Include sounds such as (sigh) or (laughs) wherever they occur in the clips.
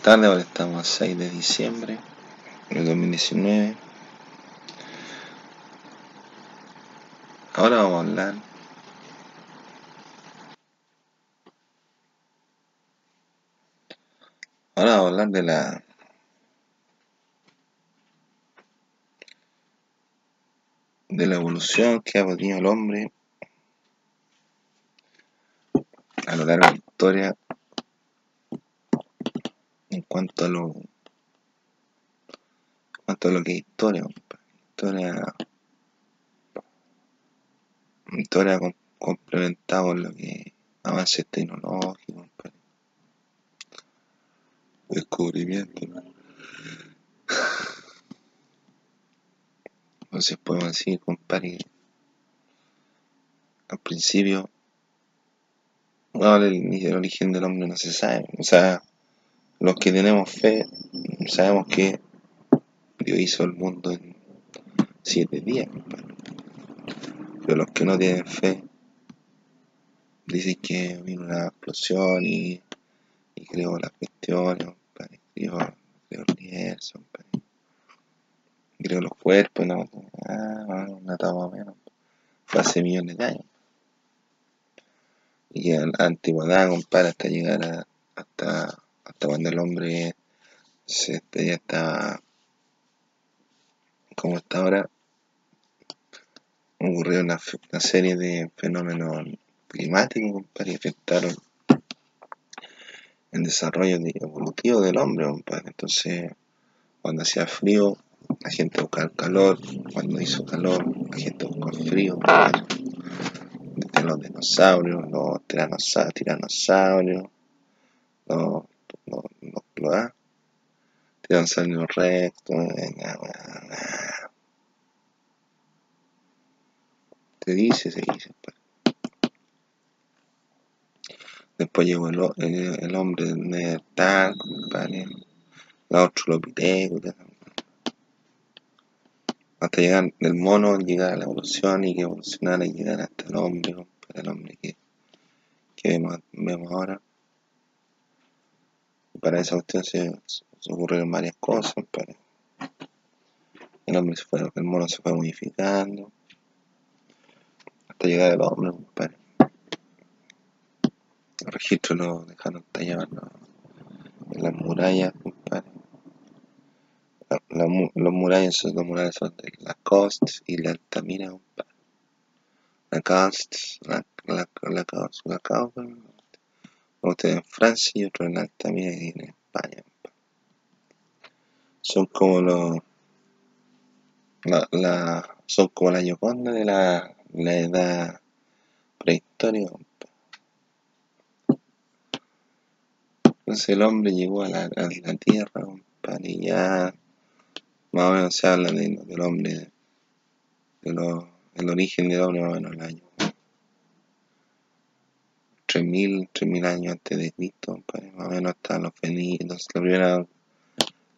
buenas tardes, ahora estamos a 6 de diciembre del 2019. Ahora vamos a hablar Ahora vamos a hablar de la de la evolución que ha tenido el hombre a lo largo de la historia en cuanto a lo en cuanto a lo que es historia, historia historia com- complementada con lo que avances tecnológicos, descubrimientos. Entonces podemos decir, compadre, al principio, bueno, el, el origen del hombre no se sabe. O sea, los que tenemos fe, sabemos que Dios hizo el mundo en siete días, compadre. Pero los que no tienen fe, dicen que vino una explosión y, y creó las cuestiones, compadre. Creó, creó el universo. Creó los cuerpos, no, ah, una etapa menos. Fue hace millones de años. Y en la antigüedad, compadre, hasta llegar a, hasta, hasta cuando el hombre se, ya estaba como está ahora, ocurrió una, serie de fenómenos climáticos, compadre, que afectaron el desarrollo de- evolutivo del hombre. Entonces, cuando hacía frío, la gente buscaba el calor, cuando hizo calor, la gente buscó el frío, los dinosaurios, los tiranosa- tiranosaurios, los, los, ah, tiranosaurios rectos, venga, weón, ah. se dice, se dice. pues. Después llegó el, el, el hombre del Neandertal, compadre, el Australopithecus, hasta llegar del mono, llegar a la evolución y que evolucionara y llegar hasta el hombre, el hombre que, que vemos, vemos ahora. Para esa cuestión se, se ocurrieron varias cosas, compadre. El hombre se fue, el mono se fue modificando hasta llegar al hombre, compadre. Los registros los dejaron tallados ¿no? en las murallas. La, la los murallas son, los murallas son de Lacoste y la Altamira, compadre. La, la, Lacoste, Lacoste, uno está en Francia y otro en Altamira y en España. Son como los la, la, son como la Gioconda de la, la edad prehistórica. Entonces el hombre llegó a la, a la tierra, compadre, y ya más o menos se habla de, del hombre, de lo, el origen del hombre más o menos en el año 3000, 3000 años antes de Cristo, compadre, más o menos estaban los fenicios, la primera,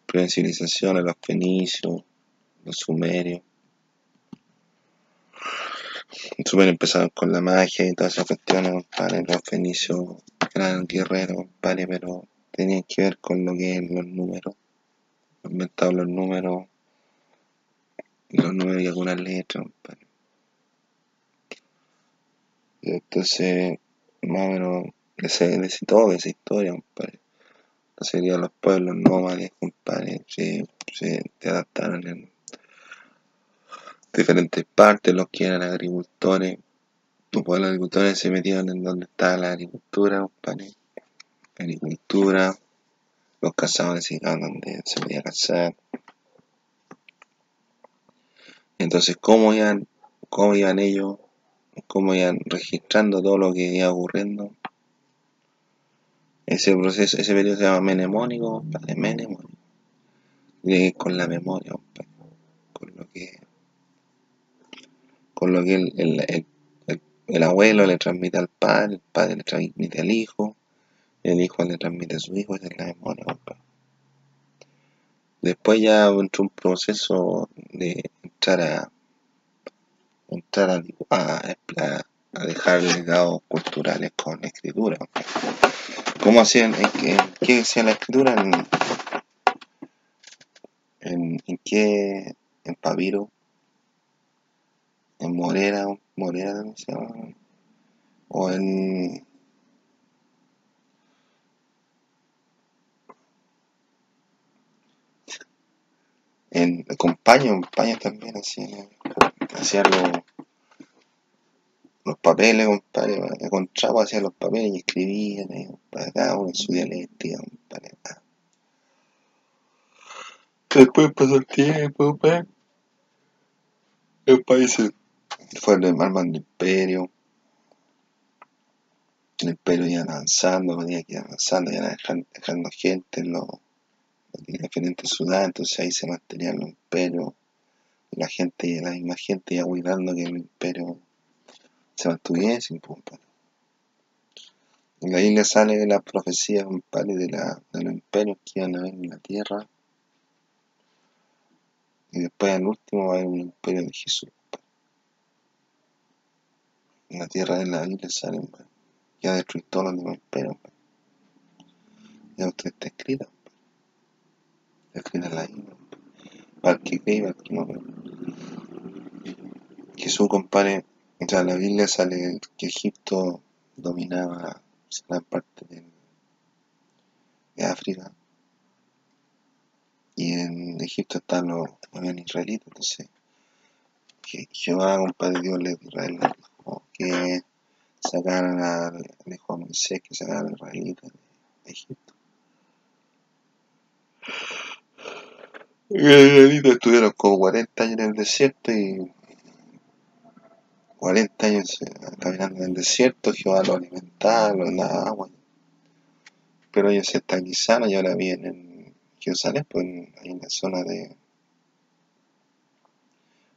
primera civilización, los fenicios, los sumerios. Los sumerios empezaron con la magia y todas esas cuestiones, compadre, los fenicios eran guerreros, compadre, pero tenían que ver con lo que es los números, inventaron los números, los números y algunas letras. Y entonces, más o menos, ese, ese, toda esa historia, compadre. Serían los pueblos nómades, compadre, se, se, adaptaron en diferentes partes, los que eran agricultores, los pueblos agricultores se metieron en donde estaba la agricultura, compadre. Agricultura, los cazadores iban donde se podía cazar. Entonces, ¿cómo iban, cómo iban ellos, cómo iban registrando todo lo que iba ocurriendo? Ese proceso, ese periodo se llama menemónico, compadre, ver con la memoria, con lo que, con lo que el abuelo le transmite al padre, el padre le transmite al hijo, el hijo le transmite a su hijo, esa es la memoria, compadre. Después ya entró un proceso de entrar a apuntar a, dejar legados culturales con la escritura. ¿Cómo hacían? ¿En qué hacían la escritura? ¿En, en, en qué? ¿En Paviro? ¿En Morera? ¿Morera se llama? ¿O en en con paño, paño también así, hacían los, los papeles, compadre, encontraba, hacían los papeles y escribían, eh, para cada uno en su dialéctica, compadre. Después pasó el tiempo, compadre. El país se fue armando imperio. El imperio iba avanzando, venía que avanzando, iban dejando, dejando gente en los, en diferentes ciudades, entonces ahí se mantenían los imperios. Y la gente, la misma gente iba cuidando que el imperio se mantuviese, compadre. En la isla sale la profecía, compadre, de, la, de los imperios que iban a haber en la tierra. Y después al último va a haber un imperio de Jesús. En la tierra de la isla sale, ya destruir todos los demás imperios. Ya usted está escrita. Está escrita en la isla. Para que cree, para el que no. Jesús, compadre, o sea, la Biblia sale que Egipto dominaba gran parte de, África y en Egipto están los, habían israelitas, entonces que Jehová, compadre Dios, le Israel dijo que sacaran a, le dijo a Moisés que sacaran a los israelitas de Egipto. Estuvieron como 40 años en el desierto y 40 años caminando en el desierto, Jehová los alimentaba, los daba agua. Pero ellos se estabilizaron y ahora vienen en Jerusalén, pues ahí en la zona de,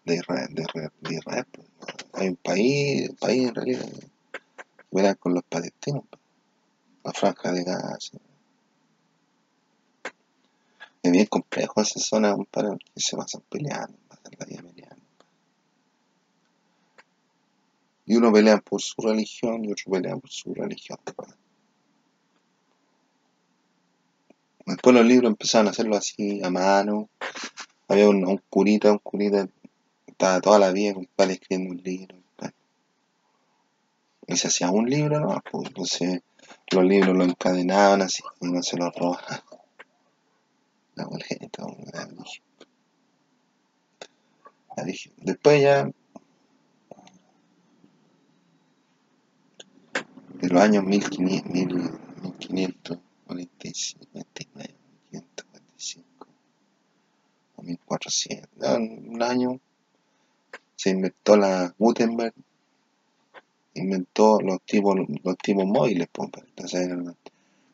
de Israel, de pues. hay un país, un país en realidad, con los palestinos, pues. la franja de Gaza. Es bien complejo esa zona, compadre, porque se pasan peleando, pasan la vida peleando. Y uno pelea por su religión y otro pelea por su religión. Después los libros empezaron a hacerlo así, a mano. Había un, curita, un curita, estaba toda la vida compadre, escribiendo un libro. Y se hacía un libro, ¿no? Pues, entonces los libros los encadenaban así y no se los robaban. La boleta, la dije. La dije. Después ya de los años 1500, 1545, 1545 o 1400, en un año se inventó la Gutenberg, inventó los tipos, los tipos móviles, pues, entonces,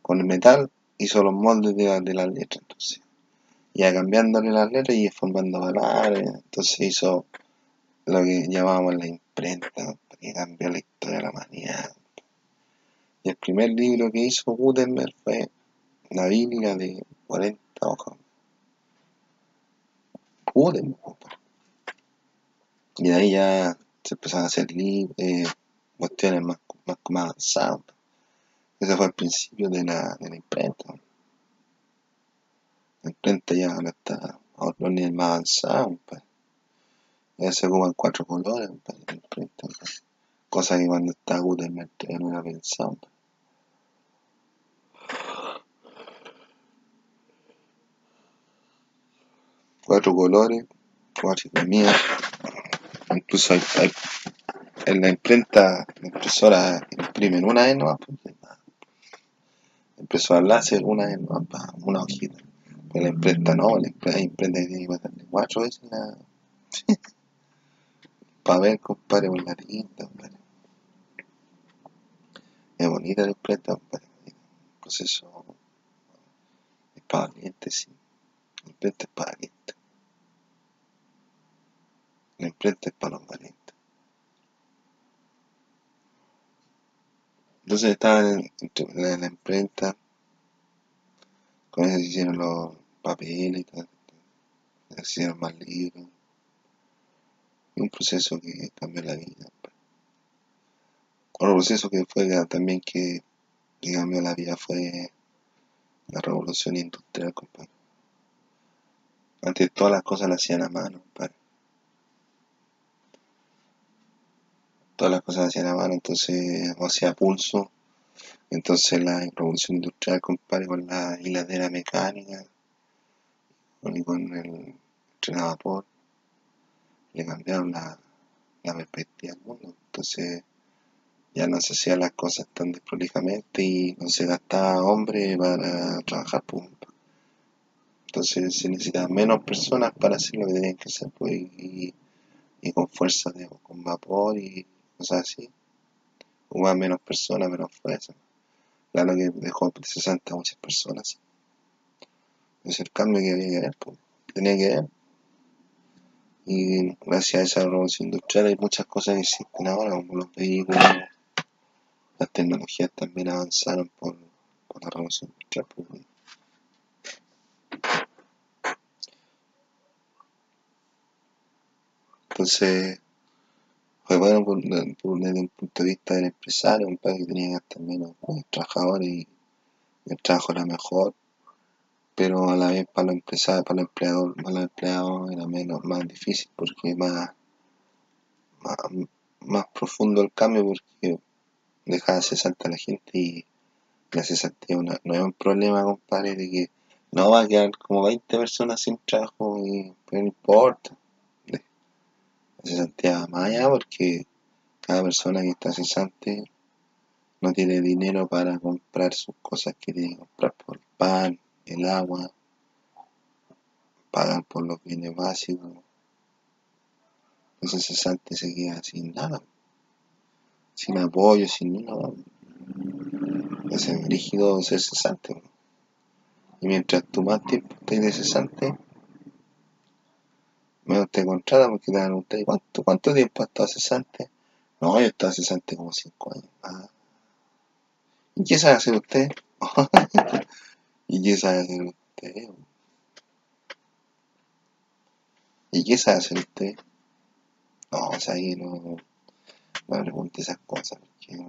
con el metal hizo los moldes de, de las letras, entonces, ya cambiándole las letras y formando palabras, entonces hizo lo que llamábamos la imprenta, que cambió la historia de la humanidad. Y el primer libro que hizo Gutenberg fue la Biblia de 40 hojas. Gutenberg. Y de ahí ya se empezaron a hacer libros, eh, cuestiones más, más, más avanzadas. Ese fue el principio de la, de la imprenta. La imprenta ya ahora está a otro nivel más avanzado. Pues. Ya se ocupan cuatro colores la imprenta. Pues. Cosa que cuando está Gutenberg no era pensado. Pues. cuatro colores, cuatro mía. Incluso hay, hay, en la imprenta, la impresora imprimen una vez nomás, la impresora láser una vez nomás una hojita. La imprenta no, la imprenta, tiene que pasarle cuatro veces la. (laughs) para ver, compadre, con la tinta, compadre. Es bonita la imprenta, compadre. El proceso es para valientes, sí. La imprenta es para valientes. La imprenta es para los valientes. Entonces estaba en, la, la, imprenta, con eso se hicieron los papeles hicieron más libros. Y un proceso que cambió la vida. Otro proceso que fue también que, que cambió la vida fue la revolución industrial, compadre. Antes todas las cosas las hacían a mano, compadre. Todas las cosas las hacían a mano, entonces, o hacía pulso. Entonces la revolución industrial, compadre, con la hiladera mecánica y con el tren a vapor, le cambiaron la, la perspectiva del mundo. Entonces ya no se hacían las cosas tan desprolijamente y no se gastaba hombre para trabajar. Pues. Entonces se necesitaban menos personas para hacer lo que tenían que hacer pues, y, con fuerza, de, con vapor y cosas así. Hubo menos personas, menos fuerza. Claro que dejó de 60 a muchas personas. Es el cambio que había que pues. tenía que ver. Y gracias a esa revolución industrial hay muchas cosas que existen ahora, como los vehículos, las tecnologías también avanzaron por, por la revolución industrial. Pues. Entonces, fue bueno por, por, desde un punto de vista del empresario, un país que tenía que gastar menos trabajadores y el trabajo era mejor, pero a la vez para los empresarios, para los empleados, para los empleados era menos, más difícil porque más, más, más profundo el cambio porque dejaba cesante a la gente y la cesantía no es un problema, compadre, de que no va a quedar como 20 personas sin trabajo y pero no importa. La cesantía más allá porque cada persona que está cesante no tiene dinero para comprar sus cosas que tiene que comprar por el pan, el agua, pagar por los bienes básicos. Ese cesante se queda sin nada, sin apoyo, sin nada. Es rígido ser cesante. Y mientras tú más tiempo estés de cesante, menos te contratan porque te dan usted. ¿Cuánto, ¿Cuánto tiempo ha estado cesante? No, yo he estado cesante como 5 años. Ah. ¿Y qué sabe hacer usted? (laughs) ¿Y qué sabe hacer usted? ¿Y qué sabe hacer usted? No, o sea, ahí no, no pregunte esas cosas, porque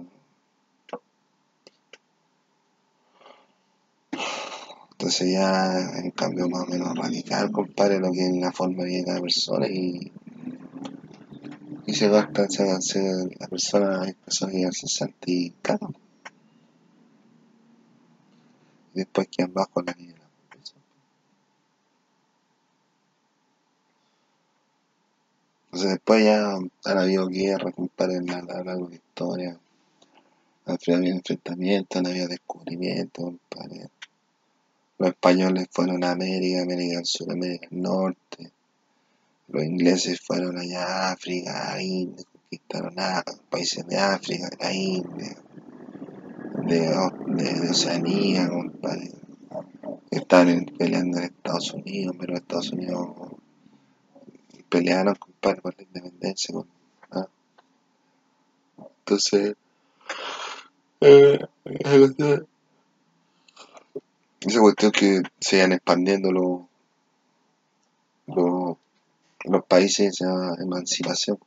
entonces ya en cambio más o menos radical, compadre, lo que es la forma de vida de cada persona y, y se gasta, se, se, la persona, hay personas que se sienten caro. Después quedan bajo la línea de la. Entonces después ya han habido guerras, compadre, en la, la, la, la historia. Han habido enfrentamientos, han habido descubrimientos, compadre. Los españoles fueron a América, América del Sur, América del Norte. Los ingleses fueron allá a África, a India, conquistaron a países de África, de la India, de, de, de Oceanía, compadre. Estaban peleando en Estados Unidos, pero Estados Unidos pelearon, compadre, por la independencia. ¿ah? Entonces, eh, esa cuestión que se van expandiendo los, los, países de emancipación.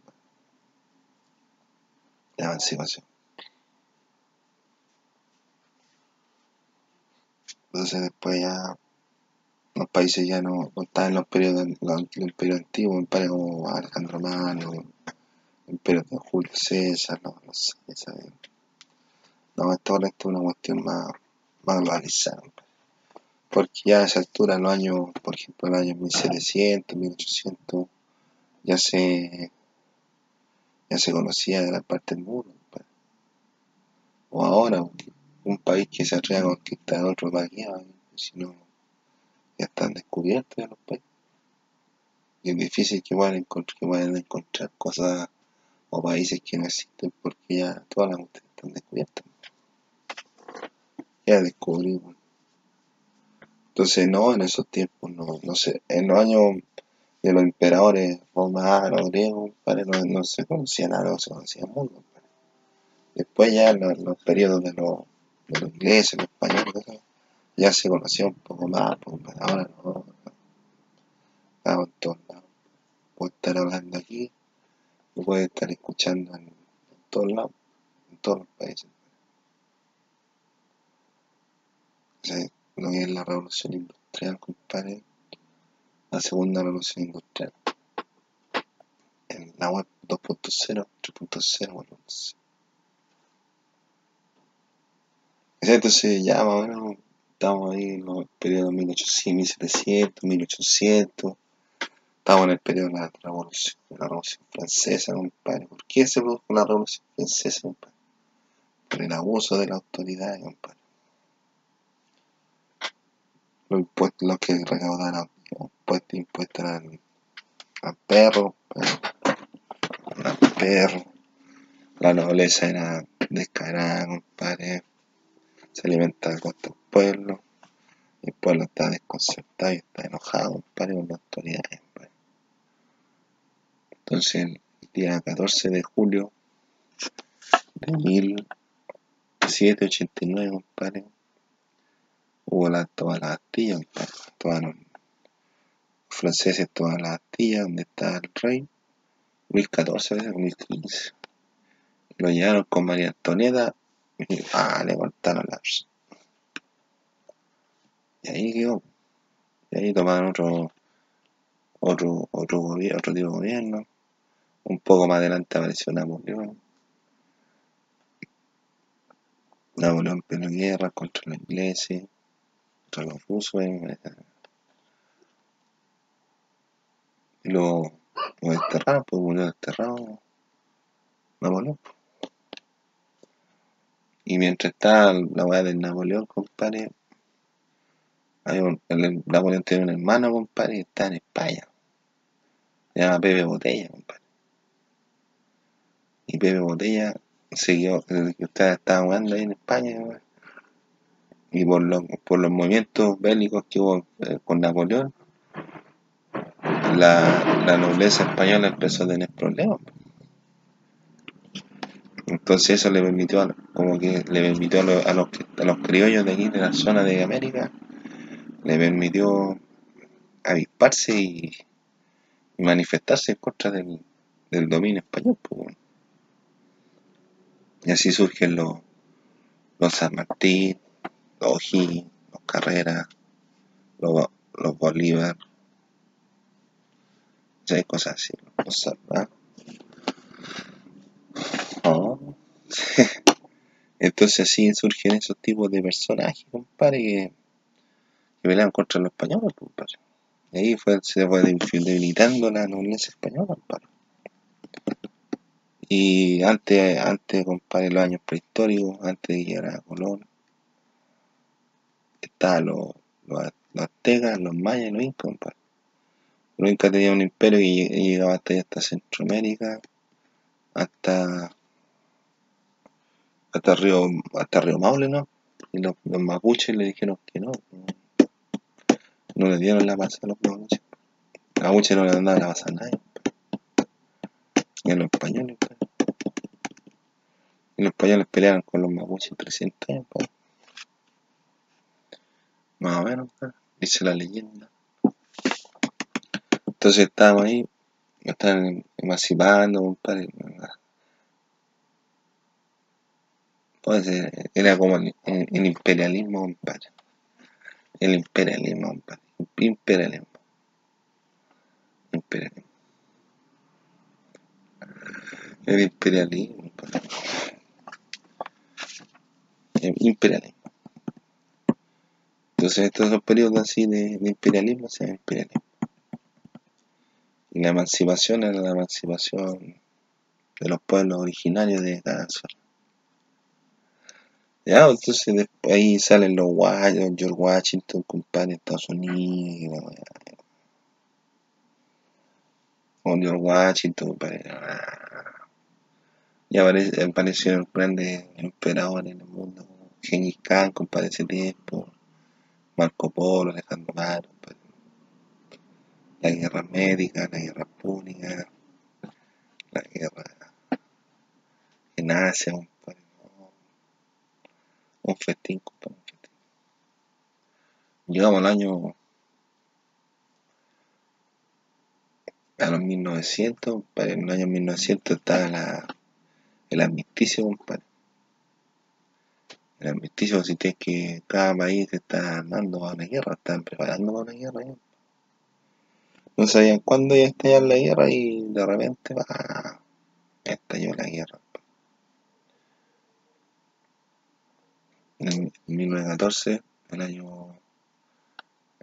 La emancipación. Entonces después ya los países ya no, no están en los periodos los, los imperios antiguos, imperios como Alejandro Magno, imperio de Julio César, no, no sé, no, esto ahora es una cuestión más, más globalizada porque ya a esa altura, en los años, por ejemplo, en los años 1700, 1800, ya se, ya se conocía de la parte del mundo. Pues. O ahora, un país que se atreve a conquistar otro país, si no, ya están descubiertos ya los países. Y es difícil que puedan encontrar, que puedan encontrar cosas o países que no existen porque ya todas las mujeres están descubiertas. Ya descubrimos entonces, no, en esos tiempos, no, no sé, en los años de los emperadores romanos, griegos, no, no se conocía nada, no se conocía mucho. Después ya los, los periodos de los, los ingleses, los españoles, ya se conocía un poco más, porque ahora no, estaba en todos lados. Puedo estar hablando aquí, lo puede estar escuchando en, en todos lados, en todos los países. O sea, lo es la revolución industrial, compadre, la segunda revolución industrial. En la web 2.0, 3.0, 4.0. Entonces ya más o menos estamos ahí en los periodos 1800, 1700, 1800. Estamos en el periodo de la revolución, la revolución francesa, compadre. ¿Por qué se produjo la revolución francesa, compadre? Por el abuso de la autoridad, compadre. Los impuestos, los que recaudaban impuestos, impuestos eran a perros, a perros. La nobleza era descarada, compadre se alimenta a costa del pueblo, el pueblo está desconcertado y está enojado, compadre, con las autoridades, Entonces, el día 14 de julio de 1789, compadre, hubo la, toda la Bastilla, los franceses toda la Bastilla, donde está el rey, 1014, 1015. Lo llevaron con María Antonieta Ah, le cortaron la. Y ahí quedó. Y ahí tomaron otro, otro, otro, otro tipo de gobierno. Un poco más adelante apareció Napoleón. Napoleón peleó guerra contra los ingleses, contra los rusos. Eh, y lo, lo desterraron, pues murió desterrado Napoleón. Y mientras está la weá del Napoleón, compadre, hay un, el Napoleón tiene un hermano, compadre, y está en España. Se llama Pepe Botella, compadre. Y Pepe Botella siguió, usted estaba jugando ahí en España, y por los, por los movimientos bélicos que hubo eh, con Napoleón, la, la nobleza española empezó a tener problemas. Entonces eso le permitió, como que le permitió a los, a los, a los criollos de aquí, de la zona de América, le permitió avisparse y, manifestarse en contra del, dominio español. Y así surgen los, los San Martín, los O'Higgins, los Carreras, los, los Bolívar, hay cosas así, los (laughs) Entonces así surgen esos tipos de personajes, compadre, que, que pelean contra los españoles, compadre. Y ahí fue, se fue debilitando la nobleza española, compadre. Y antes, antes, compadre, los años prehistóricos, antes de llegar a Colón, estaban los, aztecas, los mayas, los incas, compadre. Los incas tenían un imperio que llegaba hasta hasta Centroamérica, hasta hasta Río, hasta Río Maule, ¿no? Y los, mapuches le dijeron que no, no, le dieron la paz a los mapuches. Los mapuches no le daban la paz a nadie. Y a los españoles, pues. Y los españoles pelearon con los mapuches 300 años, pues. Más o menos, pues, dice la leyenda. Entonces estábamos ahí, estaban emancipando, compadre. Pues, era como el, imperialismo, compadre. El imperialismo, compadre. Imperialismo. Imperialismo. El imperialismo. El imperialismo. Entonces estos son periodos así de, imperialismo, se imperialismo. Y la emancipación era la emancipación de los pueblos originarios de cada zona. Ya, entonces después ahí salen los guayos, George Washington, compadre, Estados Unidos. Con George Washington, compadre. Ya aparecieron grandes emperadores en el mundo. Genghis Khan, compadre, ese tiempo. Marco Polo, Alejandro Magno, La guerra médica, la guerra púnica, la guerra en Asia, un festín, un festín. Llegamos al año a los 1900, para en el año 1900 estaba la, el armisticio, compadre. El armisticio consiste en que cada país está armando para una guerra, están preparando para una guerra. No sabían cuándo iba a estallar la guerra y de repente va, estalló la guerra. En 1914, el año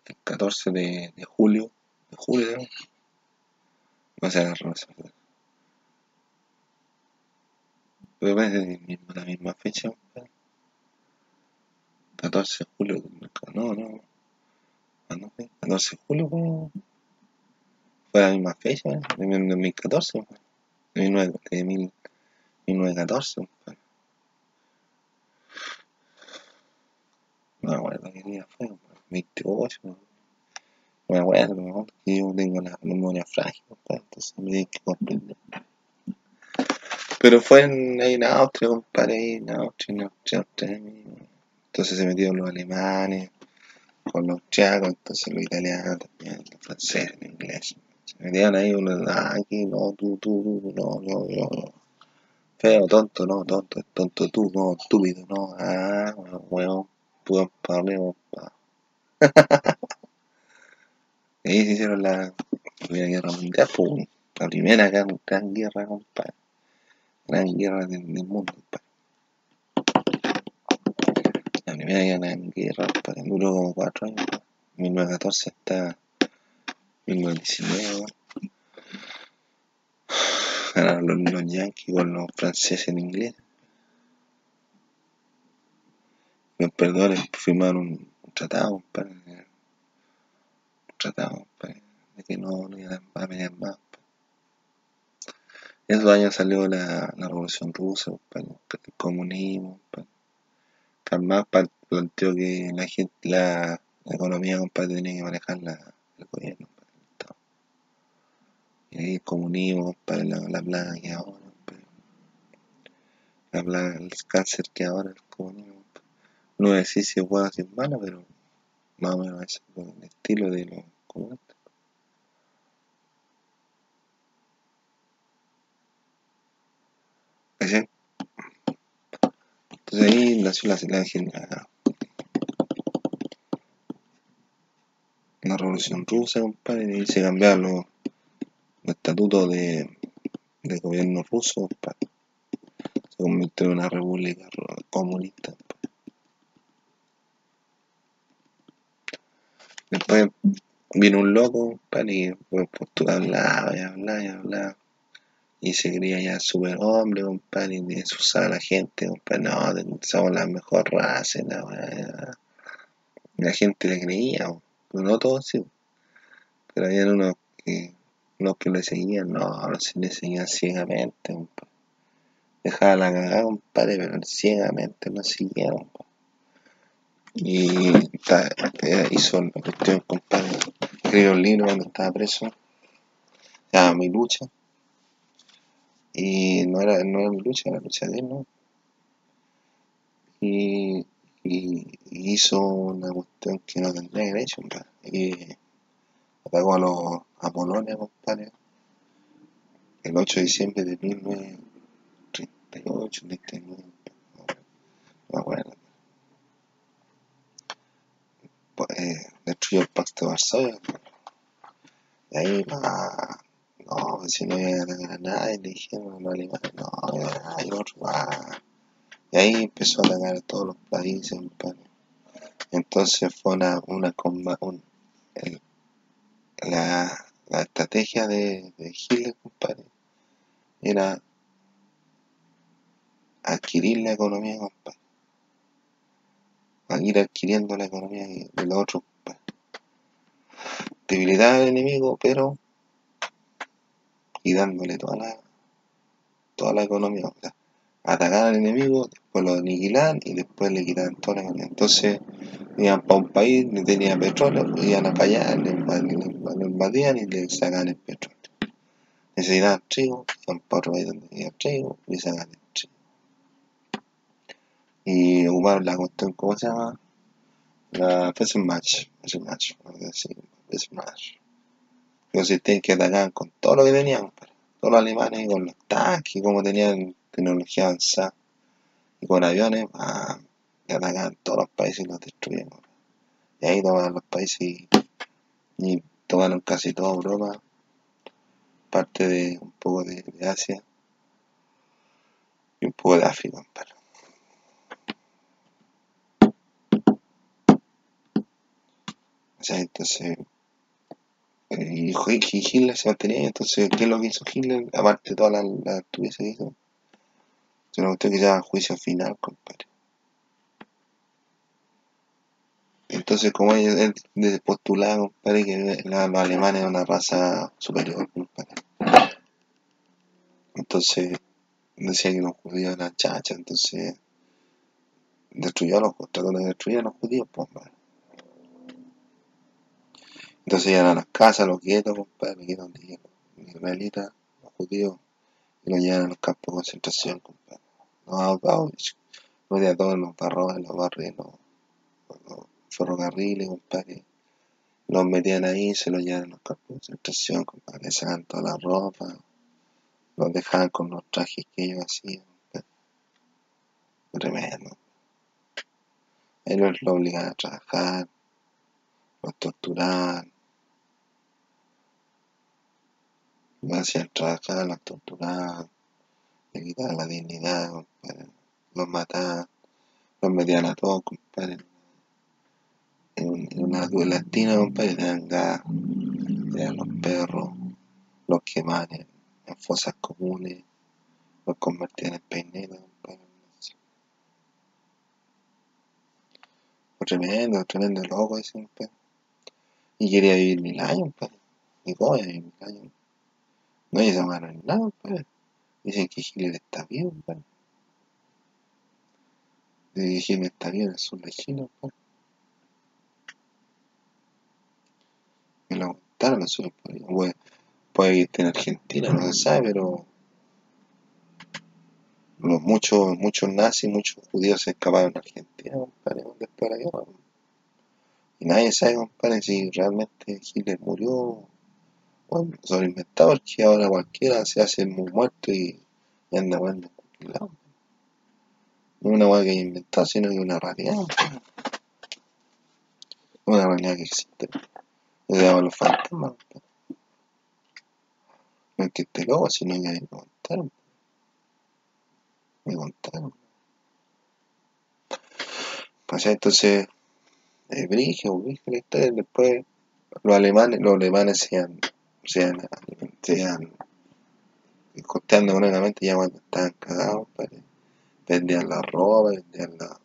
el 14 de, de julio, de julio, no sé la revolución. Pero parece la misma fecha. 14 de julio, no, no. ¿Cuándo fue? 14 de julio fue la misma fecha, ¿eh? de 2014, de, 1914. No me acuerdo qué día fue, 28, no me acuerdo, ¿no? yo tengo la memoria frágil, entonces me tienen que comprender. Pero fue en, ahí en Austria, compadre, en Austria, en Austria, Austria. Entonces se metieron los alemanes con los chacos, entonces los italianos también, los franceses, los ingleses. Se metían ahí uno, ah, aquí, no, tú, tú, no, yo, yo, yo. Feo, tonto, no, tonto, tonto tú, no, estúpido, no, ah, weón, puedo parler, pa. (laughs) Ahí se hicieron la Primera Guerra Mundial, la primera gran, gran guerra, compadre. Gran guerra del, mundo, compadre. La primera gran guerra, compadre, duró como cuatro años, compadre. 1914 hasta 1919, (sighs) Ganaron los, los yankees con los franceses en inglés. Los perdedores firmaron un, un tratado, compadre. Un tratado, compadre, de que no, no iban a pelear más. En esos años salió la, la revolución rusa, compadre, el comunismo. Karl Marx pa- planteó que la gente, la, la economía, compadre, tenía que manejarla el gobierno, el. Y ahí el comunismo, compadre, la, la plaga que ahora. La plaga, el cáncer que ahora el comunismo. No voy a decir si es bueno o si es malo, pero más o menos es el estilo de los comunistas. Entonces ahí nació la, la, la, la revolución rusa, compadre, y ahí se cambiaron los, estatutos de, del gobierno ruso, compadre. Se convirtió en una república comunista. Después vino un loco, compadre, y pues, pues, tú hablaba y hablaba y hablaba. Y se creía ya super hombre, compadre, y desusaba la gente, compadre. No, somos la mejor raza, la weá. La gente le creía. Pero no todos sí. Pero había unos que, unos que le seguían, no, se le seguían ciegamente, compadre. Dejaba la cagada, compadre, pero ciegamente lo siguieron. Y eh, hizo la cuestión, compadre. Escribió un libro cuando estaba preso. Se llama Mi lucha. Y no era, no era mi lucha, era la lucha de él, ¿no? Y, y, hizo una cuestión que no tendría hecho, compadre. Y atacó a los a Polonia, compadre, el 8 de diciembre de 1938, 39, no me acuerdo. Pues, eh, destruyó el pacto de Varsovia. Y ahí, pa, no, si no iba a atacar a nadie, le dijeron los alemanes, no, ya, y otro, pa. Y ahí empezó a atacar a todos los países, compadre. Entonces fue una, una comba- un- el- la, la estrategia de, de Hitler, compadre, era adquirir la economía, compadre. A ir adquiriendo la economía de los otros. Debilitar al enemigo, pero y dándole toda la, toda la economía. O sea, atacar al enemigo, después lo aniquilaban y después le quitaban toda la economía. Entonces, iban para un país, no tenía petróleo, iban a allá, le invadían, y le sacaban el petróleo. Necesitaban trigo, iban para otro país donde había trigo, y sacaban el. Y ocuparon la cuestión, ¿cómo se llama? La Fest Match, Fest Match, Fest Match. Entonces tienen que atacar con todo lo que tenían, compadre. todos los alemanes con los tanques, como tenían tecnología avanzada, y con aviones, ah, y atacaban todos los países y los destruían. compadre. Y ahí tomaban los países y, y tomaron casi toda Europa, parte de un poco de, Asia y un poco de África, compadre. Entonces, eh, y Hitler se mantenía, entonces, ¿qué es lo que hizo Hitler? Aparte de todas las la estupideces que hizo, se gustó que ya juicio final, compadre. Entonces, como él, él postulaba, compadre, que los alemanes eran una raza superior, compadre. Entonces, decía que los judíos eran chachas, entonces destruyó a los, trató de a los judíos, pues, entonces iban a las casas, los guetos, compadre, los guetos donde los israelitas, los judíos, y los llevan a los campos de concentración, compadre. Los Auschwitz, los de todos los barros, los barrios, los, ferrocarriles, compadre. Los metían ahí, se los llevan a los campos de concentración, compadre. Les sacan toda la ropa, los dejaban con los trajes que ellos hacían, compadre. Tremendo. Ellos los obligaban a trabajar, los torturaban, me hacían trabajar, los torturaban, le quitaban la dignidad, compadre, los mataban, los metían a todos, compadre. En, una duelatina, compadre, tenían gas, tenían los perros, los quemaban en, fosas comunes, los convertían en peinetas, compadre. tremendo, tremendo loco ese, compadre. Y quería vivir mil años, compadre. ¿Y vivir mil años? No mano en nada, pues. Dicen que Hitler está bien, pues. Dicen que Hitler está bien en el sur de China, pues. Me lo contaron en sur puede, puede que esté en Argentina, no se sabe, pero los muchos, muchos nazis, muchos judíos se escaparon en Argentina, compadre, después de la guerra. Y nadie sabe, compadre, si realmente Hitler murió bueno, son inventados que ahora cualquiera se hace muy muerto y, anda lado. No una hueá que hay inventado, sino que una realidad. Una realidad que existe. Se llama los fantasmas. No es que esté loco, sino que me contaron. Me contaron. Pues entonces, eh, brige, brige la historia, después los alemanes, los alemanes se han sean, sean costeando económicamente ya cuando estaban cagados, pues, vendían la ropa, vendían la,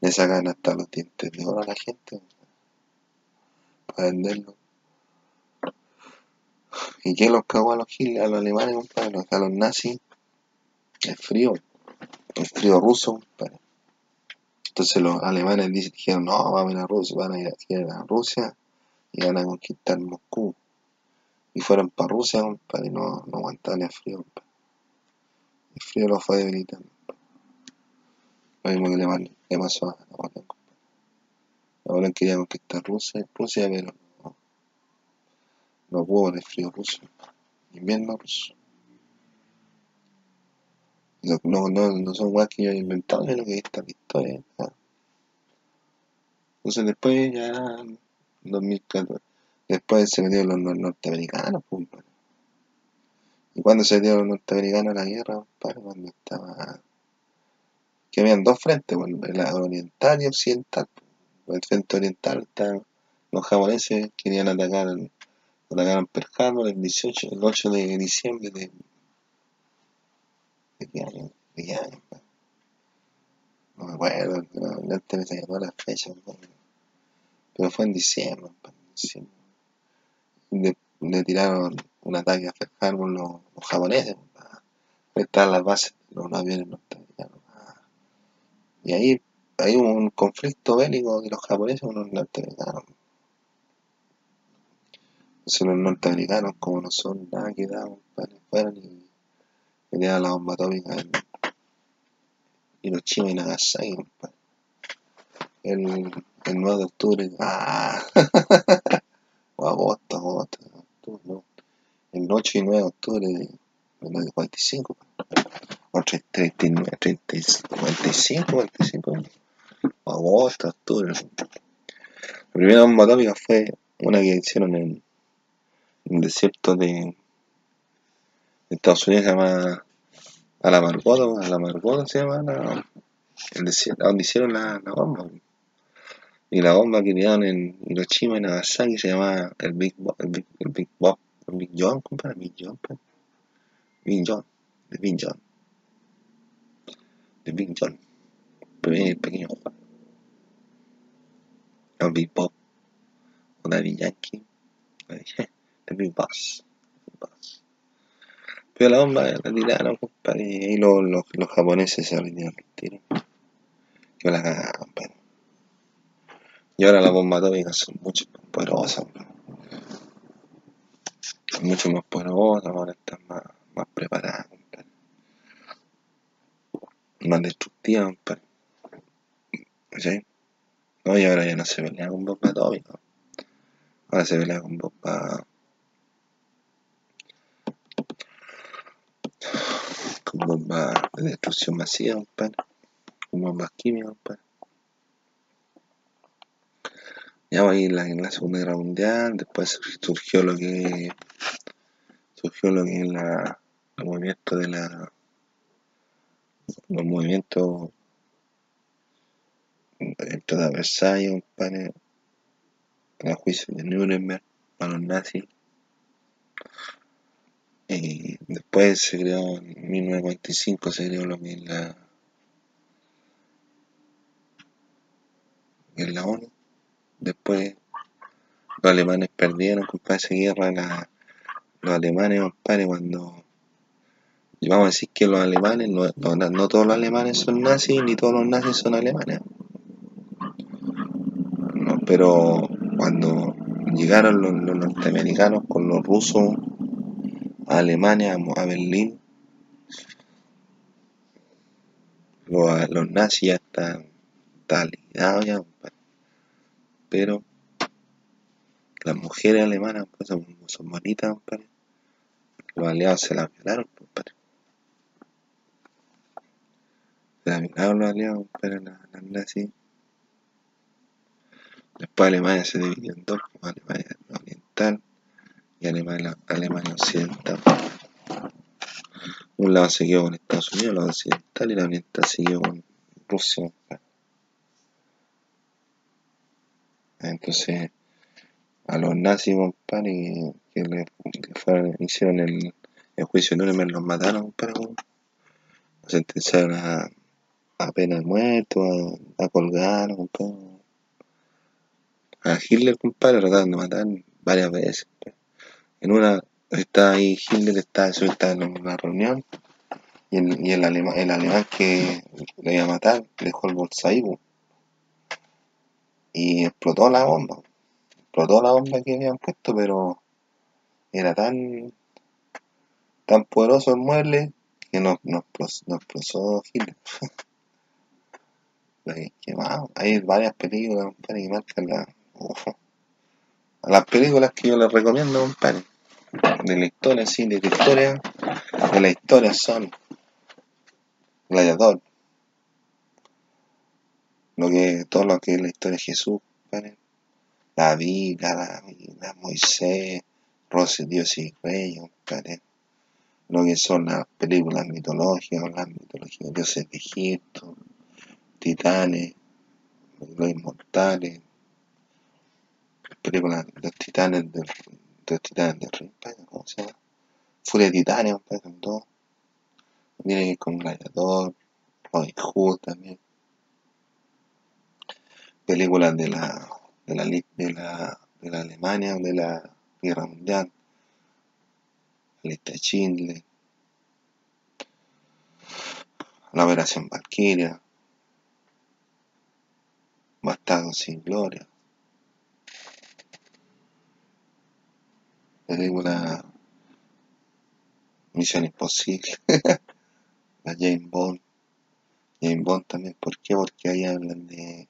le sacan hasta los dientes de oro a la gente para venderlo. ¿Y qué los cagó a los a los alemanes, compadre? A los nazis, el frío, el frío ruso. Entonces los alemanes dijeron, no, vamos a ir a Rusia, van a ir a Rusia y van a conquistar Moscú y fueron para Rusia, compadre, y no, no aguantaban el frío, El frío lo fue debilitando. Lo mismo que le, le pasó a Napoleón, compadre. Napoleón quería conquistar Rusia, Rusia, pero no, no pudo el frío ruso. Invierno ruso. No, no, no son guas que yo he inventado, sino que está la historia. Entonces después ya, en 2014, Después se metieron los norteamericanos, pum, Y cuando se metieron los norteamericanos a la guerra, para cuando estaba. que habían dos frentes, el oriental y occidental. El frente oriental estaban los japoneses querían atacar, atacaron Pearl Harbor el 18, el 8 de diciembre de. ¿De qué año? ¿De qué año? No me acuerdo, no, te me todas las fechas, pero fue en diciembre, en diciembre le, tiraron un ataque a Pearl los, los japoneses estaban las bases de los aviones norteamericanos. Y ahí hay un conflicto bélico de los japoneses con los norteamericanos. Entonces los norteamericanos, como no son nada que daban, fueron y metían la bomba atómica en Hiroshima y Nagasaki, El, el 9 de octubre. ¡Ah! (laughs) agosto, agosto, octubre. El 8 y 9 de octubre de 1945, o 39, 35, 45, 45, agosto, octubre. La primera bomba atómica fue una que hicieron en, un desierto de, Estados Unidos se llama Alamargodo, Alamargodo se llama el desierto, donde hicieron la, la bomba. Y la bomba que tiraron en Hiroshima y Nagasaki se llama el Big Bob, el Big, el Big Bob, el Big John, compadre, Big John, pues. Big John, el Big John. El Big John. El pequeño Juan. El Big Bob. O Daddy Yankee. El Big Boss. Big Boss. Pero la bomba la tiraron, compadre, y ahí los, los, los japoneses se rindieron el tiro. Que la cagaron, compadre. Y ahora las bombas atómicas son mucho más poderosas. Son mucho más poderosas, ahora están más, más preparadas. Más destructivas. ¿Sí? No, y ahora ya no se pelea con bombas atómicas. Ahora se pelea con bombas. con bombas de destrucción masiva. Con bombas químicas, compadre. Ya va a ir en la Segunda Guerra Mundial, después surgió lo que surgió lo que es la, el movimiento de la los movimientos dentro de Versalles, compadre, el juicio de Nuremberg para los nazis. Y después se creó, en 1945 se creó lo que es la, en la ONU. Después los alemanes perdieron, compadre, esa guerra, la, los alemanes, compadre, cuando vamos a decir que los alemanes, no, no, todos los alemanes son nazis, ni todos los nazis son alemanes. Pero cuando llegaron los, norteamericanos con los rusos a Alemania, a Berlín, los, los nazis ya están, están liquidados ya, pero las mujeres alemanas pues, son, son bonitas, compadre. Los aliados se las violaron, compadre. Se las violaron los aliados, compadre, las la nazis. Después Alemania se dividió en dos, Alemania oriental y Alemania, Alemania occidental. Un lado siguió con Estados Unidos, el lado occidental, y la oriental siguió con Rusia. Entonces, a los nazis, compadre, que, le, hicieron el, juicio de Nuremberg, los mataron, compadre, los sentenciaron a, a pena de muerto, a, a colgar, compadre. A Hitler, compadre, trataron de matar varias veces. Compadre. En una, está ahí Hitler, está, está en una reunión, y el, el, el alemán que le iba a matar dejó el bolsaívo y explotó la bomba. Explotó la bomba que habían puesto, pero era tan tan poderoso el mueble que no, no, no explotó Hitler. (laughs) Hay varias películas, compadre, que marcan la. Uf. Las películas que yo les recomiendo, compadre, de la historia, sí, de la historia, de la historia son Gladiador, lo que, todo lo que es la historia de Jesús, la, la Moisés, Rosy, Dios y Reyes, lo que son las películas mitológicas, las mitologías dioses de Egipto, titanes, los inmortales, películas de los titanes del, de los titanes del rey, ¿cómo se llama? Furia de titanes, son dos. Miren con Gladiador, Robin Hood también películas de la, de la, de la, de la Alemania, de la Guerra Mundial, la lista de Schindler, la Operación Valkyria, Bastardo sin Gloria, película Misión Imposible, (laughs) la James Bond, James Bond también, ¿por qué? Porque ahí hablan de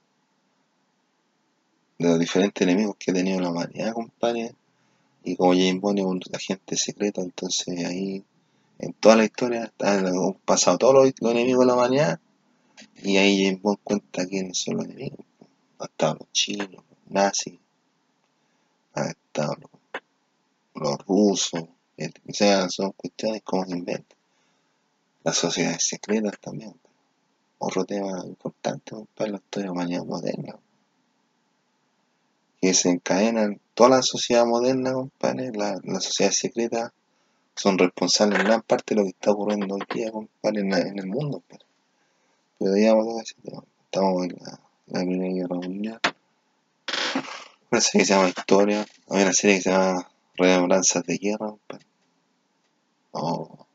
de los diferentes enemigos que ha tenido la humanidad, compadre. Y como James Bond es un agente secreto, entonces ahí en toda la historia han pasado todos los, enemigos de la humanidad. Y ahí James Bond cuenta quiénes son los enemigos. Han estado los chinos, los nazis, han estado los, los rusos, o sea, son cuestiones como se inventan. Las sociedades secretas también. Otro tema importante para la historia humanidad moderna. Que se encadenan toda la sociedad moderna, compadre, la, la sociedad secreta son responsables en gran parte de lo que está ocurriendo hoy día, compadre, en, el mundo, compadre. Pero digamos, estamos en la, la Primera Guerra Mundial. Una serie que se llama Historia. Hay una serie que se llama Remembranzas de Guerra, compadre. O,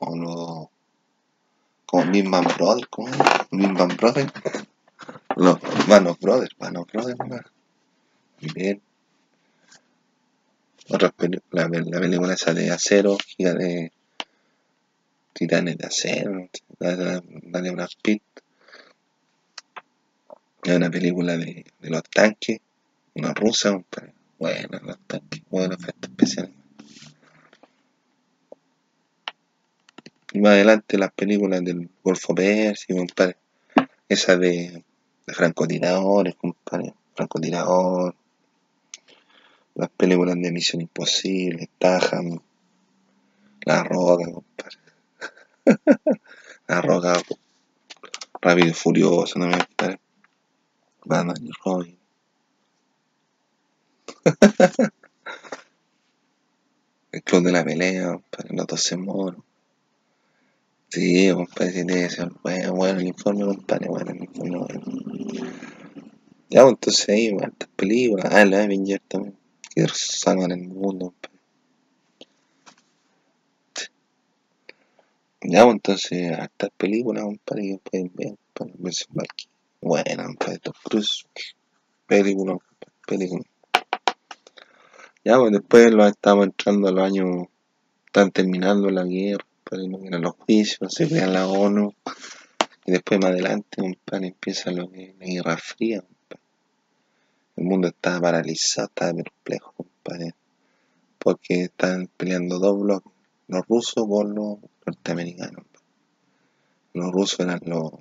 o. Como Big Bang Brothers, ¿cómo es? Big Bang Brothers. Los Manos Brothers, Manos Brothers, ¿no? Bien. Otras la, la película esa de acero, de titanes de acero, la, de Brad Pitt. Hay una película de, de los tanques, una rusa, compadre. Bueno, los tanques, buenos efectos especiales. Y más adelante las películas del Golfo Pérsico, compadre. Esa de, de francotiradores, compadre. Francotirador. Las películas de Misión Imposible, Tajam. La Roca, compadre. (laughs) la Roca. Rápido y Furioso, ¿no me compadre? Batman y Robin. (laughs) El club de la pelea, compadre. Los 12 monos. Sí, compadre, tiene que ser bueno, bueno el informe, compadre, bueno el informe, bueno. Ya, pues, entonces ahí, bueno, estas películas, ah, la Avenger también, que salvan el mundo. Ya, pues, entonces, estas películas, compadre, que pueden ver, compadre, versión Valky. Buena, compadre, Tom Cruise, película, película. Ya, pues después lo estamos entrando a los años, están terminando la guerra, compadre, no vienen los juicios, se crea la ONU, y después más adelante, compadre, empieza lo que la Guerra Fría. El mundo estaba paralizado, estaba perplejo, compadre, porque están peleando dos bloques, los rusos con los norteamericanos. Los rusos eran los,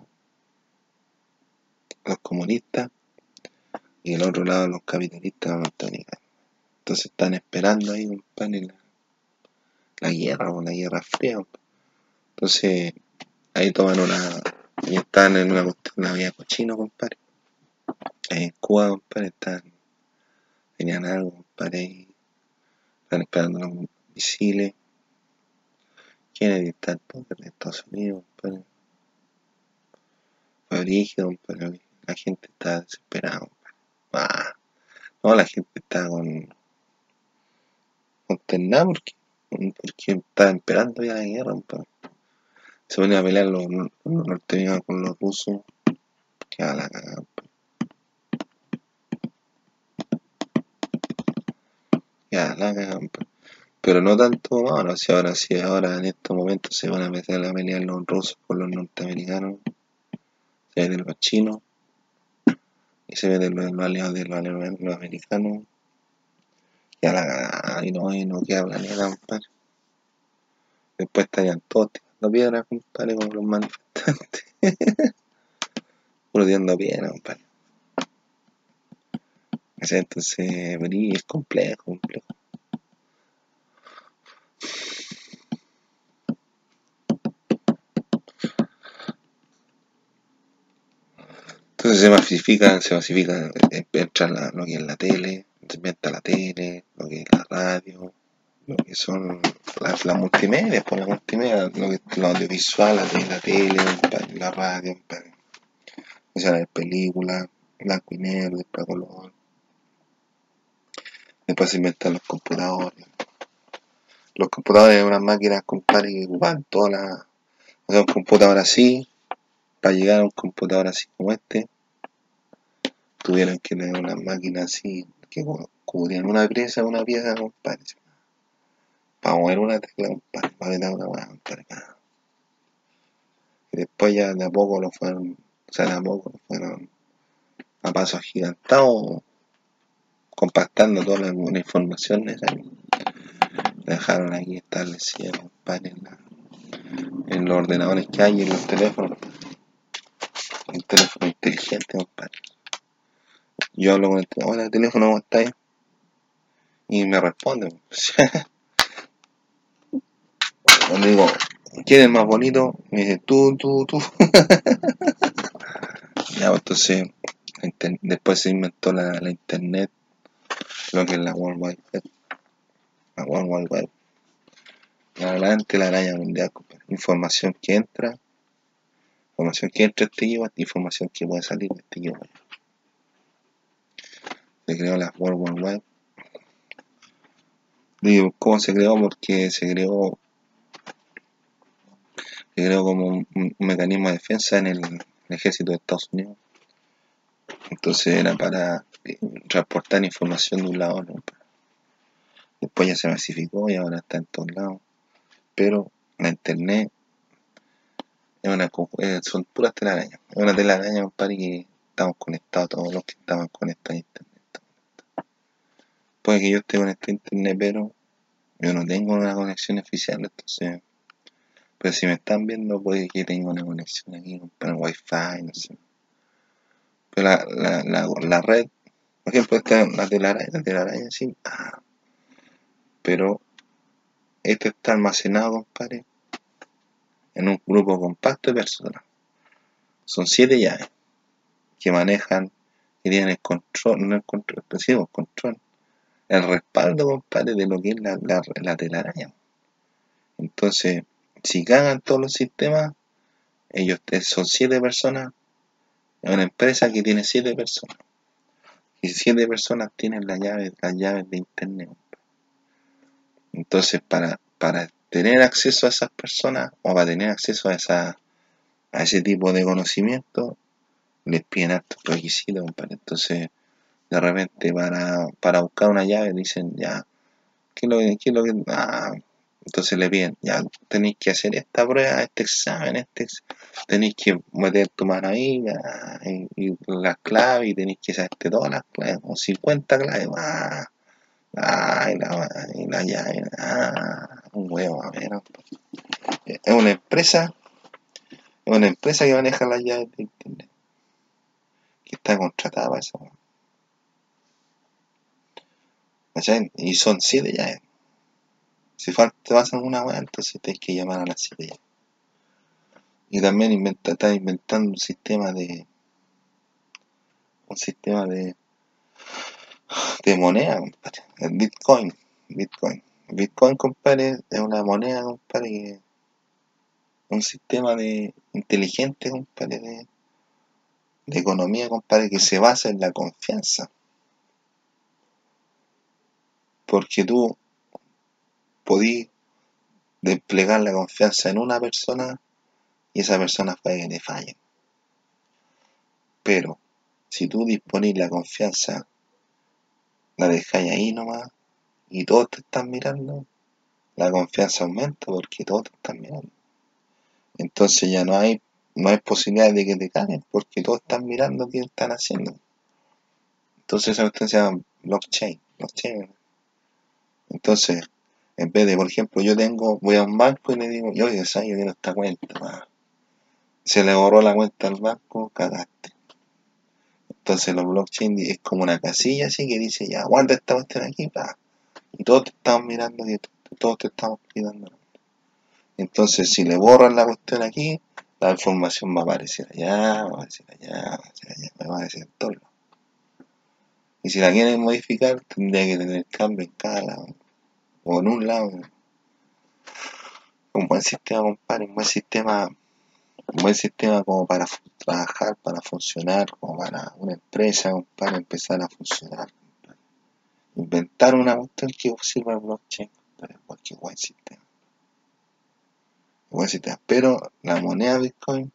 los comunistas y el otro lado los capitalistas norteamericanos. Entonces están esperando ahí, compadre, la, la guerra, una guerra fría. Entonces, ahí toman una. Y están en una una vía cochino, compadre. Cuba, compadre, están. Tenían algo, compadre. y Están esperando los misiles. Kennedy está al poder de Estados Unidos, compadre. Fue. La gente está desesperada. Ah, no, la gente está con. consternada porque. porque está esperando ya la guerra, se ponen a pelear los, los norteamericanos con los rusos. Que a la. Ya la cagada. Pero no tanto ahora, si ahora sí, ahora en estos momentos se van a empezar a pelear los rusos con los norteamericanos, se meten los chinos, y se meten los, aliados de los, los americanos, ya la cagada, y no, y no queda planeta, compadre. Después estarían todos tirando piedras, compadre, como los manifestantes. (laughs) Puro piedras, compadre. Entonces, vení, es complejo, complejo. Entonces se masifica, se masifica, eh, entra lo que es la tele, se inventa la tele, lo que es la radio, lo que son las la multimedia, pues la multimedia, lo que es lo audiovisual, la, la tele, la radio. O sea, las películas, blanco y negro, después color. Después se inventan los computadores. Los computadores eran unas máquinas, compadre, que ocupaban todas las... O sea, un computador así, para llegar a un computador así como este, tuvieron que tener unas máquinas así, que cu- cubrían una pieza, una pieza, compadre. Para mover una tecla, compadre, para meter una hueá, compadre. pa. Y después ya de a poco lo fueron, o sea, de a poco lo fueron a paso agigantado, compactando toda la, la información necesaria. La dejaron aquí establecida, compadre, en, los ordenadores que hay en los teléfonos. El teléfono inteligente, compadre. Yo hablo con el teléfono, teléfono, ¿cómo estáis? Y me responden. Cuando (laughs) digo, ¿quién es más bonito? Me dice, tú, tú, tú. (laughs) ya, pues, entonces, después se inventó la internet, lo que es la World Wide Web. La World Wide Web. Adelante la araña mundial, información que entra, información que entra este gigabyte, información que puede salir de este gigabyte. Se creó la World Wide Web. Digo, ¿cómo se creó? Porque se creó se creó como un, mecanismo de defensa en el, ejército de Estados Unidos. Entonces era para eh, transportar información de un lado a otro. Después ya se masificó y ahora está en todos lados pero la internet es una, eh, son puras telarañas. Es una telaraña, compadre, que estamos conectados, todos los que estamos conectados a internet. Puede que yo esté conectado a internet, pero yo no tengo una conexión oficial, entonces. Pero si me están viendo, puede que tenga una conexión aquí, para wifi, no sé. La, la, la, la red, por ejemplo, esta, la telaraña, la telaraña, sí. Ah, pero este está almacenado, compadre, en un grupo compacto de personas. Son siete llaves que manejan, que tienen el control, no el control, el control, el respaldo, compadre, de lo que es la, la, telaraña. Entonces, si cagan todos los sistemas, ellos son siete personas, es una empresa que tiene siete personas. Y siete personas tienen las llaves, las llaves de internet. Entonces, para, para tener acceso a esas personas o para tener acceso a, esa, a ese tipo de conocimiento, les piden estos requisitos, Entonces, de repente, para, para buscar una llave, dicen, ya, ¿qué lo que, qué es lo que ah, entonces le piden, ya tenéis que hacer esta prueba, este examen, este tenéis que meter tu mano ahí y, las claves y tenéis que saber todas las claves, o 50 claves, ah, Ay, la, la llave, ah, un huevo, a ver. Es una empresa, es una empresa que maneja las llaves de. Que está contratada para eso. Y son siete llaves. Si te pasan una hueá, entonces tienes que llamar a siete llaves. Y también inventa, está inventando un sistema de. Un sistema de de moneda, compadre. El Bitcoin. Bitcoin. Bitcoin, compadre, es una moneda, compadre, un sistema de inteligente, compadre, de, de economía, compadre, que se basa en la confianza. Porque tú podís desplegar la confianza en una persona y esa persona puede que te falle. Pero si tú disponís la confianza la dejáis ahí nomás y todos te están mirando, la confianza aumenta porque todos te están mirando. Entonces ya no hay, no hay posibilidad de que te caigan porque todos están mirando qué están haciendo. Entonces esa cuestión se llama blockchain, blockchain. Entonces, en vez de, por ejemplo, yo tengo, voy a un banco y le digo, yo, yo, yo quiero esta cuenta, se le borró la cuenta al banco, cagaste. Entonces los blockchain es como una casilla así que dice, ya, guarda esta cuestión aquí, pa. Y todos te estamos mirando y todos te estamos cuidando. Entonces si le borran la cuestión aquí, la información va a aparecer allá, va a aparecer allá, va a aparecer allá, va a aparecer todo. Y si la quieren modificar, tendría que tener cambio en cada lado. O en un lado. Un buen sistema, compadre, un buen sistema un buen sistema como para trabajar, para funcionar, como para una empresa, para empezar a funcionar. Inventar una cuestión que sirva el blockchain, cualquier buen sistema. Buen sistema. Pero la moneda Bitcoin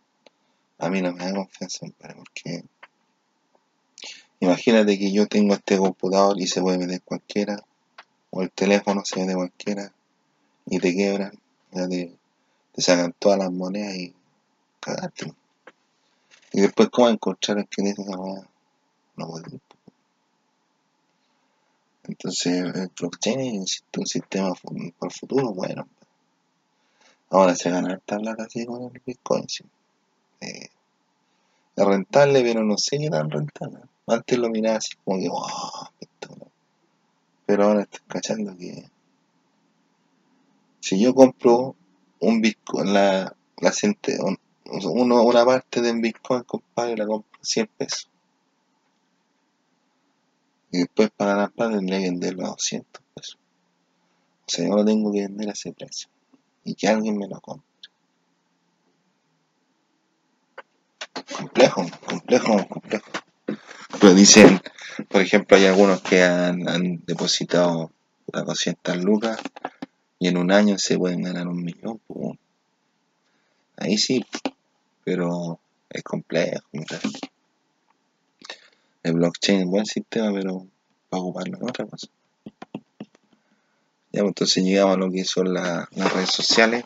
a mí no me da confianza, porque imagínate que yo tengo este computador y se puede meter cualquiera, o el teléfono se mete cualquiera, y te quiebran, ya te, te sacan todas las monedas y y después, ¿cómo encontrar el que dice esa weá? No puedo. Entonces, el blockchain es un sistema para el futuro, bueno. Ahora se gana esta plata así con el Bitcoin. Eh, es rentable, pero no sé qué tan rentable. Antes lo miraba así como que, wow, esto, Pero ahora estoy cachando que si yo compro un Bitcoin, la, la uno, una parte de un Bitcoin, compadre, la compro 100 pesos. Y después para ganar plata tendría que venderlo a 200 pesos. O sea, yo lo tengo que vender a ese precio. Y que alguien me lo compre. Complejo, complejo, complejo. Dicen, por ejemplo, hay algunos que han, han depositado 200 lucas y en un año se pueden ganar un millón. Ahí sí, pero es complejo. El blockchain es un buen sistema, pero para ocuparlo en otra cosa. Ya, pues, entonces llegamos a lo que son las redes sociales.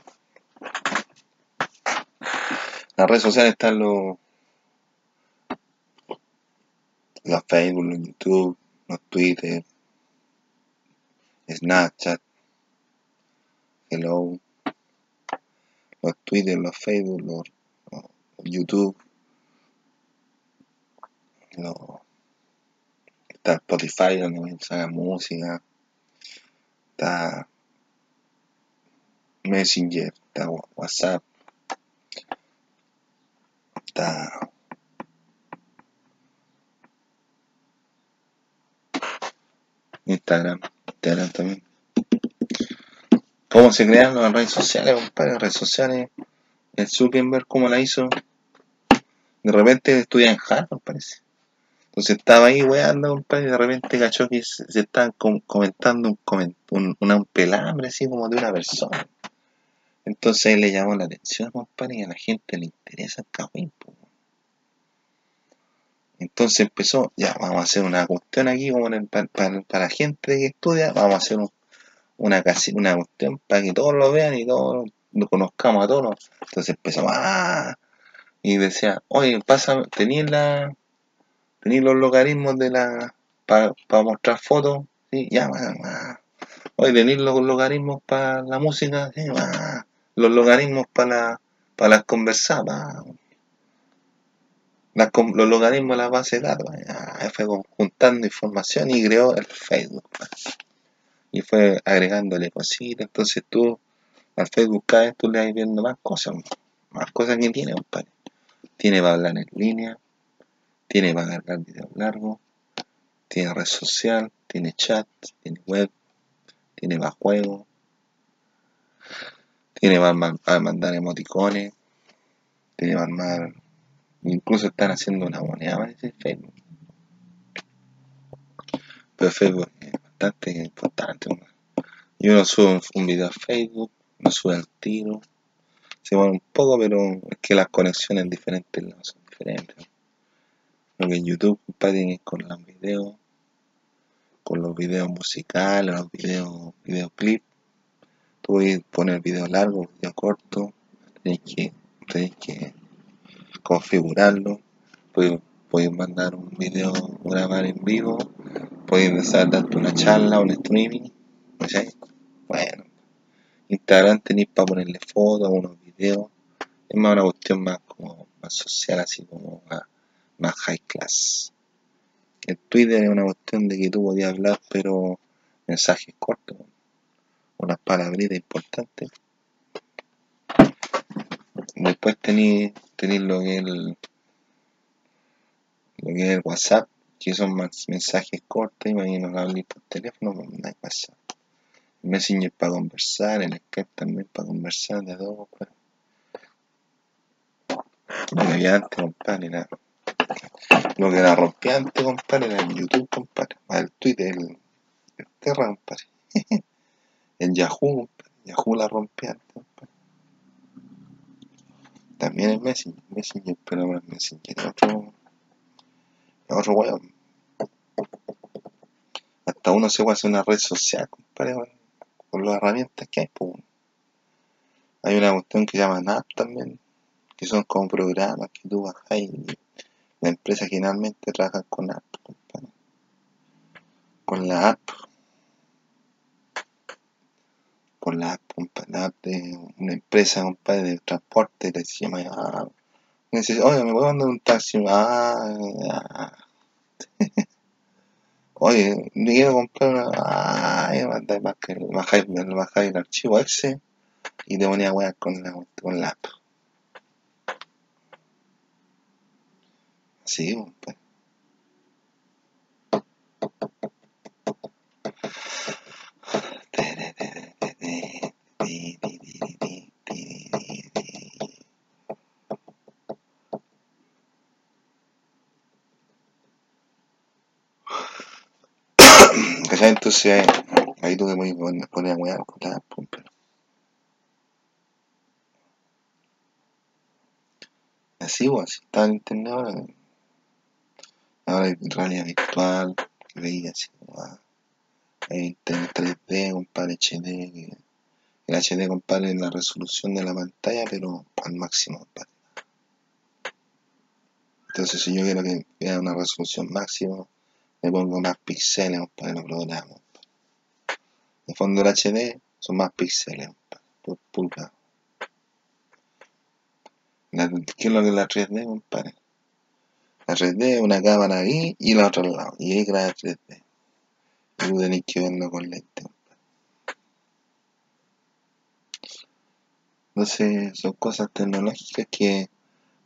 Las redes sociales están los, los Facebook, los YouTube, los Twitter, Snapchat, Hello, los Twitter, los Facebook, los, YouTube, los, está Spotify donde se haga música, está Messenger, está WhatsApp, está Instagram, Instagram también. ¿Cómo se crean las redes sociales, compadre? Las redes sociales, el Zuckerberg, ¿cómo la hizo? De repente estudia en Harvard, parece. Entonces estaba ahí weando, compadre, y de repente cachó que se, estaban comentando un, un, pelambre así como de una persona. Entonces le llamó la atención, compadre, y a la gente le interesa el cagüín, Entonces empezó, ya, vamos a hacer una cuestión aquí como para, para, la gente que estudia, vamos a hacer una, casi, una cuestión para que todos lo vean y todos lo conozcamos a todos. Entonces empezó, ah, y decía, oye, pasa, tenías la, tenéis los logaritmos de la para mostrar fotos, ¿sí? ya, más, Hoy tenéis los logaritmos para la música, ¿sí? los logaritmos para para las los logaritmos de la base de datos, fue juntando información y creó el Facebook. Y fue agregándole cositas, entonces tú al Facebook cada vez tú le vas viendo más cosas, más cosas que tiene, compadre. Tiene para hablar en línea, tiene para cargar videos largos, tiene red social, tiene chat, tiene web, tiene más juegos, tiene para mandar emoticones, tiene para armar, incluso están haciendo una moneda, parece Facebook. Pero Facebook es bastante importante. Yo no subo un video a Facebook, no subo al tiro, se mueve un poco, pero es que las conexiones diferentes son diferentes. Lo que en YouTube, compadre, es con los videos, con los videos musicales, los videos, videoclips. Tú puedes poner video largo, video corto, tenéis que, tenéis que configurarlo. Puedes, mandar un video, grabar en vivo, puedes darte una charla, un streaming, Bueno, Instagram tenéis para ponerle fotos, unos videos. Es más una cuestión más como más social, así como más high class. El Twitter es una cuestión de que tú podías hablar, pero mensajes cortos, unas palabritas importantes. Después tenéis lo que es el, lo que es el WhatsApp, que son más mensajes cortos, imagino que habléis por teléfono, no hay WhatsApp. Messenger para conversar, el Skype también para conversar, de dos, pues. Lo que había antes, compadre, nada. Lo que la rompía antes, compadre, era el YouTube, compadre. El Twitter, el, el Terra, compadre. (laughs) el Yahoo, compadre. Yahoo la compadre. También el Messenger, Messenger, pero el Messenger es otro, otro. Hasta uno se puede hacer una red social, compadre, con las herramientas que hay, pues. Hay una cuestión que se llama NAP también, que son como programas que tú bajas y la empresa generalmente trabaja con app, Con la app. Con la La de una empresa, compadre, de transporte, le llama, ah, oye, ¿me puedo mandar un taxi? Ah, (laughs) Oye, me quiero comprar una. Ay, mandáis bajáis, el archivo ese y te ponía a con la, con la app. Sí, pues. Entonces ahí te puedes poner a pero. Así, así está el internet ahora. Ahora hay realidad virtual, que veía así, internet 3D, compadre HD, que el HD, compadre, es la resolución de la pantalla, pero al máximo, compadre. Entonces, si yo quiero que vea una resolución máxima, le pongo más píxeles, compadre, lo programo. En fondo, el HD son más píxeles, compadre, por pulgada. ¿Qué es lo que es la 3D, compadre? La 3D es una cámara ahí y la otra al lado. Y ahí graba 3D. Y tú tenés que verlo con lente. Entonces son cosas tecnológicas que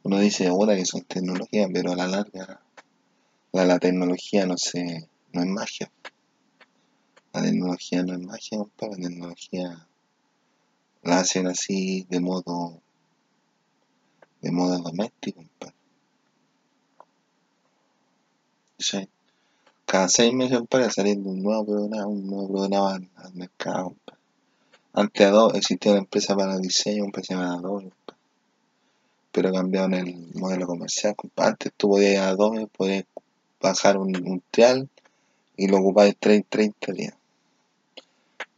uno dice ahora que son tecnologías, pero a la larga la, la tecnología no se, no es magia. La tecnología no es magia. La tecnología la hacen así de modo de modo doméstico. Cada seis meses, saliendo un nuevo programa, un nuevo programa al, mercado. Antes Adobe existía una empresa para diseño, llamada Adobe, pero cambiaron el modelo comercial. Antes tú podías ir a Adobe, podías bajar un, trial y lo ocupabas 30 días.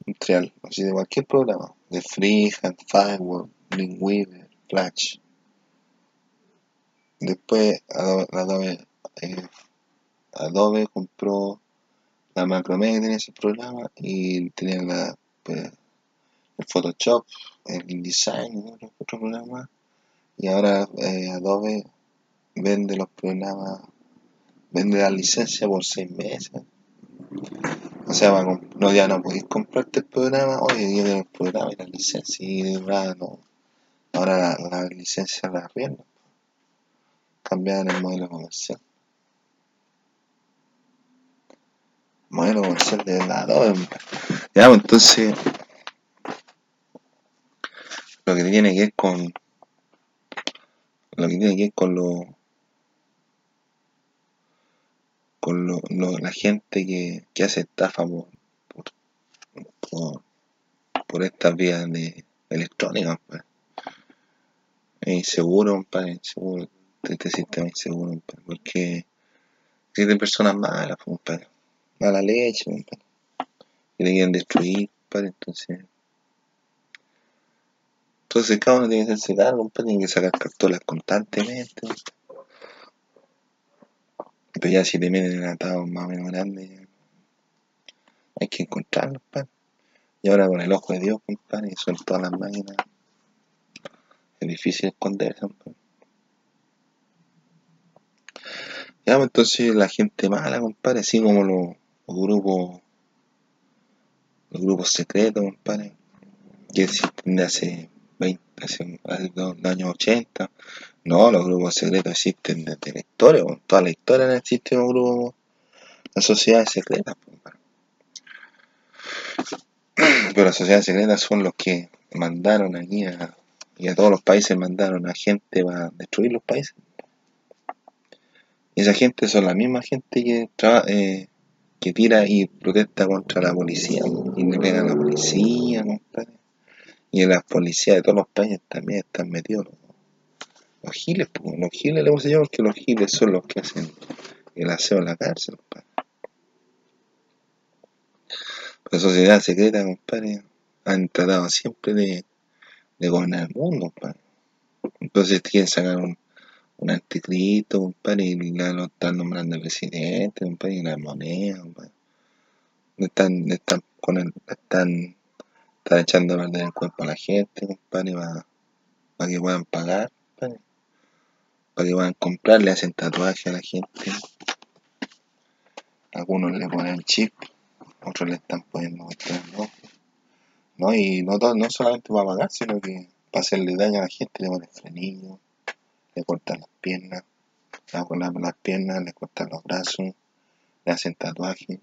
Un trial, así de cualquier programa, de Freehand, Firewall, Dreamweaver, Flash. Después eh, Adobe compró la Macromedia ese programa y tenía la, pues, el Photoshop, el InDesign y otro, otro programa. Y ahora eh, Adobe vende los programas, vende la licencia por seis meses. O sea, va, no, ya no podéis comprarte el programa, oye, yo el programa y la licencia, y de no. Ahora la, la licencia la arriendo. Cambiaron el modelo comercial. Modelo comercial de verdad, Adobe. Ya, pues entonces, lo que tiene que ver con lo que tiene que ver con lo con lo, la gente que, que hace estafa por, por, estas vías de electrónicas pues. es inseguro compadre inseguro este sistema es inseguro compadre, porque existen personas malas compadre. Mala leche que te quieren destruir compadre entonces. Entonces cada uno tiene que hacerse cargo compadre tiene que sacar cartolas constantemente pero ya si te meten en atados más o menos grandes hay que encontrarlos compadre y ahora con el ojo de Dios compadre y son todas las máquinas es difícil esconderse compadre. Ya, pues entonces la gente mala, compadre, así como los, los grupos, los grupos secretos, compadre, que existen de hace 20, hace, hace los años 80. No, los grupos secretos existen desde la historia, con toda la historia no existen los grupos, las sociedades secretas. (clears throat) Pero las sociedades secretas son los que mandaron aquí a, todos los países mandaron a gente para destruir los países. Esa gente son la misma gente que, eh, tira y protesta contra la policía, y le pega a la policía, compadre. Y las policías de todos los países también están metidos los, giles, pues, los giles le llamar porque los giles son los que hacen el aseo en la cárcel, compadre. La sociedad secreta, compadre, han tratado siempre de, gobernar el mundo, compadre. Entonces quieren sacar un, un anticristo, compadre, y lo están nombrando presidente, compadre, y la moneda, compadre. Están, están con el, están, están echando a perder el cuerpo a la gente, compadre, para, que puedan pagar, para que puedan comprar, le hacen tatuaje a la gente. Algunos le ponen chip, otros le están poniendo cuestiones no. Y no, no solamente para pagar, sino que para hacerle daño a la gente le ponen frenillo, le cortan las piernas, le cortan las piernas, le cortan los brazos, le hacen tatuajes.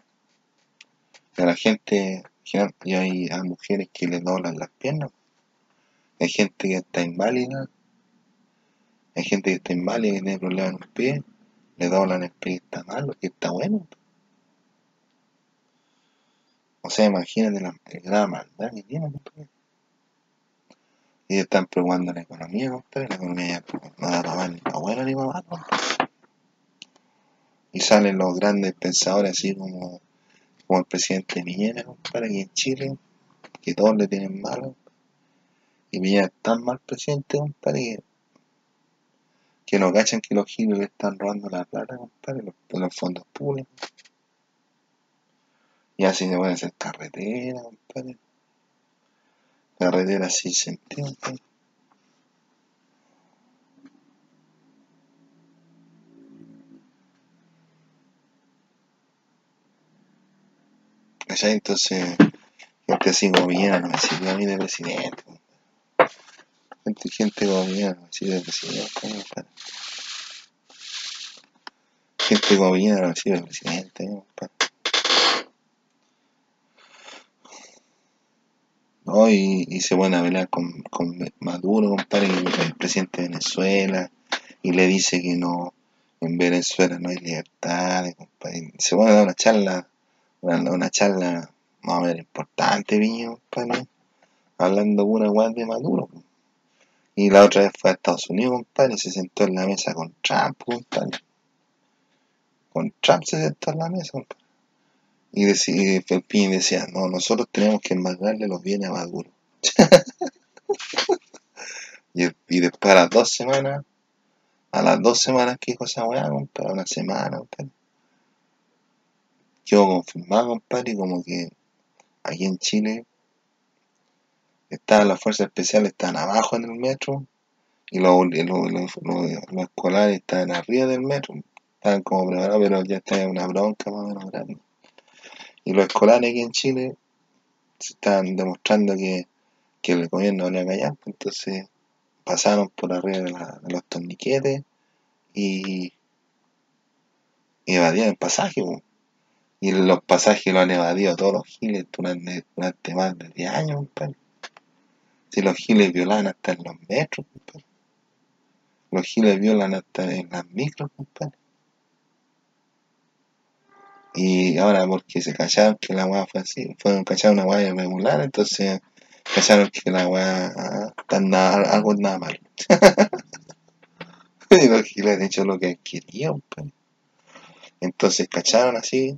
Y a la gente, y hay a mujeres que le doblan las piernas. Hay gente que está inválida, hay gente que está inválida, que tiene problemas en el pie, le doblan el pie y está malo, y está bueno. O sea, imagínate la, la maldad que tiene, compadre. Y están preocupando la economía, compadre. La economía ya no da para más ni para bueno ni para malo. Y salen los grandes pensadores así como, como el presidente Piñera, compadre, aquí en Chile, que todos le tienen malo. Y Piñera es tan mal presidente, compadre, que, que no cachan que los giles le están robando la plata, compadre, los, fondos públicos. Y así se pueden hacer carreteras, compadre. Carreteras sin sentido, compadre. Entonces, gente así como Piñera no me sirve a mí de presidente. Gente, gente como sirve de presidente, compadre. Gente como sirve de presidente, compadre. ¿no? Y, se pone a pelear con, con Maduro, compadre, el presidente de Venezuela, y le dice que no, en Venezuela no hay libertad. Se pone a dar una charla, una, una charla más o menos importante, viña, compadre, hablando pura weá de Maduro. Y la otra vez fue a Estados Unidos, compadre, y se sentó en la mesa con Trump, compadre. Con Trump se sentó en la mesa, compadre. Y, decía, y decía, no, nosotros tenemos que embargarle los bienes a Maduro. (laughs) y, y después a las dos semanas, a las dos semanas que dijo esa weá, compadre, una semana, compadre. Quedó confirmado, compadre, y como que aquí en Chile estaban las fuerzas especiales, estaban abajo en el metro, y los, los, escolares estaban arriba del metro, estaban como preparados, pero ya está una bronca más o menos grande. Y los escolares aquí en Chile se estaban demostrando que, que el gobierno no le callar, entonces pasaron por arriba de, los torniquetes y, y evadían el pasaje. Y los pasajes lo han evadido todos los giles durante, durante más de 10 años. Si los giles violan hasta en los metros, compadre. Los giles violan hasta en las micros, compadre. Y ahora porque se cacharon que la weá fue así, fueron cacharon una weá irregular, entonces cacharon que la weá ah, algo nada mal. (laughs) y los giles han hecho lo que querían. Entonces cacharon así,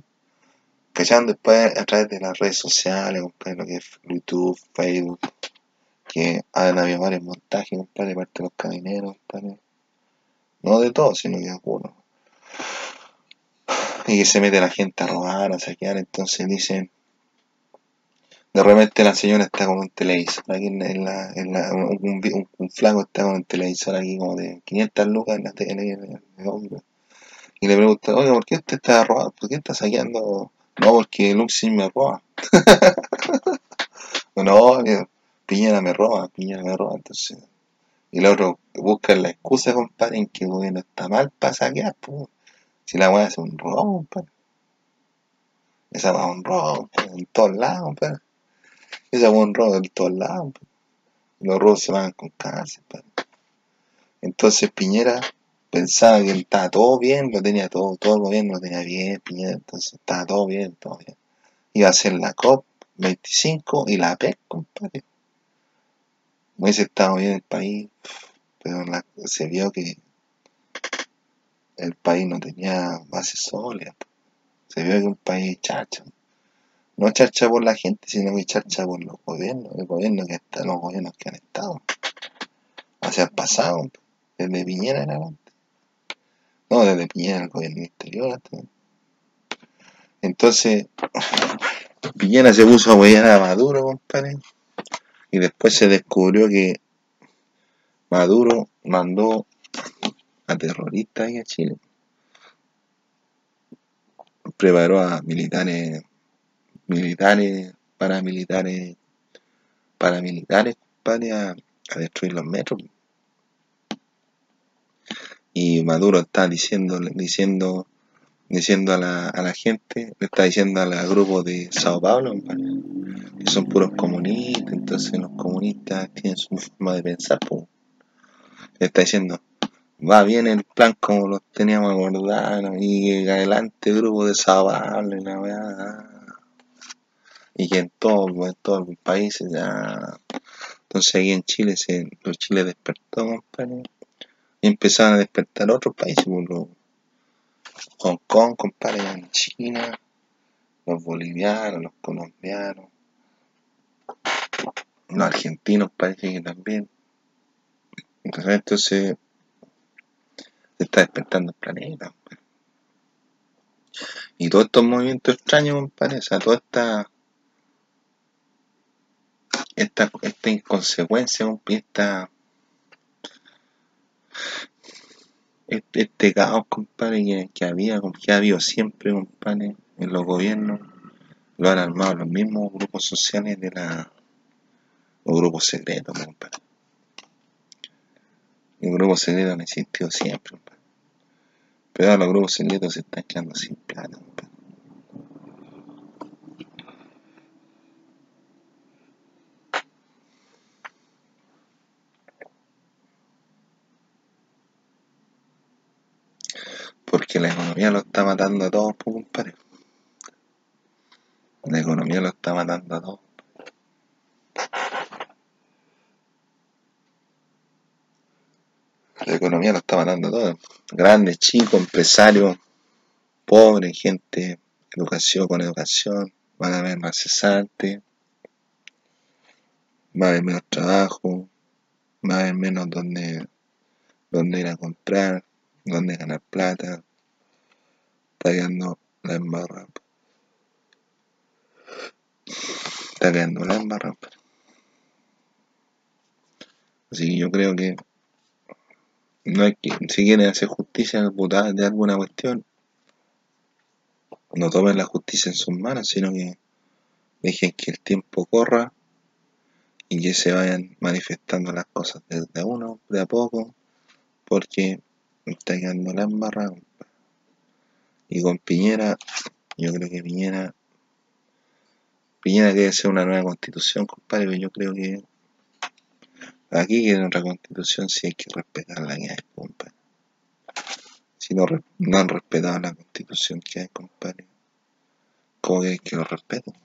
cacharon después a través de las redes sociales, compadre, lo que es YouTube, Facebook, que han habido varios montajes, compadre, parte de los camineros, compadre. No de todos, sino de algunos. Y que se mete la gente a robar, a saquear, entonces dicen, de repente la señora está con un televisor aquí en la, en la, un, un- un flaco está con un televisor aquí como de 500 lucas en la tele, y le pregunta, oiga, ¿por qué usted está robando? ¿Por qué está saqueando? No, porque Luxin me roba. (laughs) No, Piñera me roba, Piñera me roba, entonces. Y el otro busca la excusa, compadre, en que el gobierno está mal para saquear, pues. Si la weá es un robo, compadre. Esa weá es un robo, compadre, en todos lados, compadre. Esa weá un robo en todos lados, compadre. Los robos se van con cárcel, compadre. Entonces Piñera pensaba que estaba todo bien, lo tenía todo, todo el gobierno lo tenía bien, Piñera, entonces estaba todo bien, todo bien. Iba a hacer la COP 25 y la PEC, compadre. Hubiese estado bien el país, pero se vio que el país no tenía base sólida. Se vio que un país chacha. No chacha por la gente, sino que chacha por los gobiernos, el gobierno que está, los gobiernos que han estado. Hacia el pasado, desde Piñera en adelante. No, desde Piñera el gobierno exterior. hasta- Entonces, (laughs) Piñera se puso a huear a Maduro, compadre. Y después se descubrió que Maduro mandó a terroristas ahí a Chile. preparó a militares, militares, paramilitares, paramilitares, compadre, a, a destruir los metros. Y Maduro está diciendo, diciendo, diciendo a la, a la gente, le está diciendo al grupo de Sao Paulo, que son puros comunistas, entonces los comunistas tienen su forma de pensar, pues. Le está diciendo, va bien el plan como lo teníamos acordado y adelante grupo de Sao Paulo y la weá. Y que en todos en todos los países ya. Entonces aquí en Chile se, los Chile despertó, compadre. Y empezaron a despertar otros países, los Hong Kong, compadre, en China, los bolivianos, los colombianos, los argentinos parece que también. Entonces se está despertando el planeta. Y todos estos movimientos extraños, compadre, o sea, toda esta esta, esta inconsecuencia, esta este, este caos, compadre, que, que había, que ha habido siempre, compadre, en los gobiernos, lo han armado los mismos grupos sociales de los grupos secretos, compadre. Los grupos secretos han existido siempre. Pero ahora los grupos secretos se están quedando sin plata, compadre. Porque la economía lo está matando a todos, pues, compadre. La economía lo está matando a todos. La economía lo está matando a todos. Grandes, chicos, empresarios, pobres, gente, educación con educación, van a haber más cesantes, va a haber menos trabajo, va a haber menos donde, donde ir a comprar, donde ganar plata. Está quedando la embarra. Está quedando la embarra. Así que yo creo que no hay que, si quieren hacer justicia de alguna cuestión, no tomen la justicia en sus manos, sino que dejen que el tiempo corra y que se vayan manifestando las cosas desde uno, de a poco, porque está quedando la compadre. Y con Piñera, yo creo que Piñera, Piñera debe ser una nueva constitución, compadre, pero yo creo que aquí en otra constitución sí hay que respetar la que hay, compadre. Si no, no han respetado la constitución que hay, compadre, ¿cómo queréis que lo respeten?